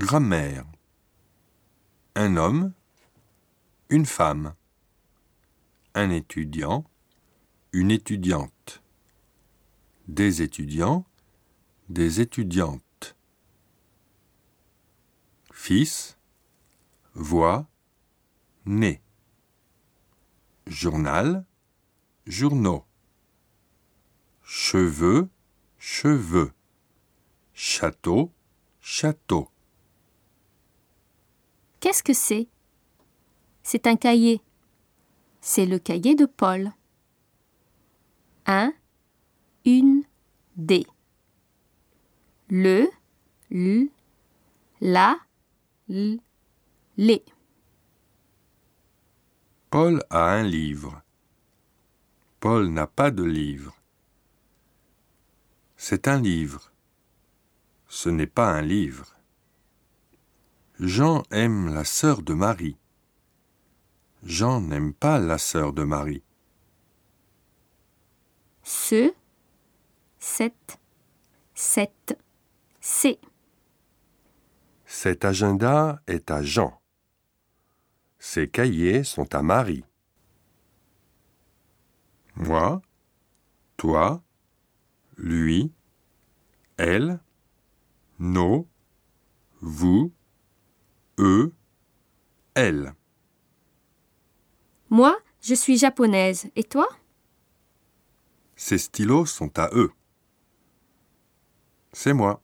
Grammaire. Un homme, une femme. Un étudiant, une étudiante. Des étudiants, des étudiantes. Fils, voix, né. Journal, journaux. Cheveux, cheveux. Château, château. Qu'est-ce que c'est? C'est un cahier. C'est le cahier de Paul. Un, une, des. Le, l, la, l, les. Paul a un livre. Paul n'a pas de livre. C'est un livre. Ce n'est pas un livre. Jean aime la sœur de Marie. Jean n'aime pas la sœur de Marie. Ce, cette, cette, c'est. Cet agenda est à Jean. Ces cahiers sont à Marie. Moi, toi, lui, elle, nos, vous, elle. Moi, je suis japonaise. Et toi? Ces stylos sont à eux. C'est moi.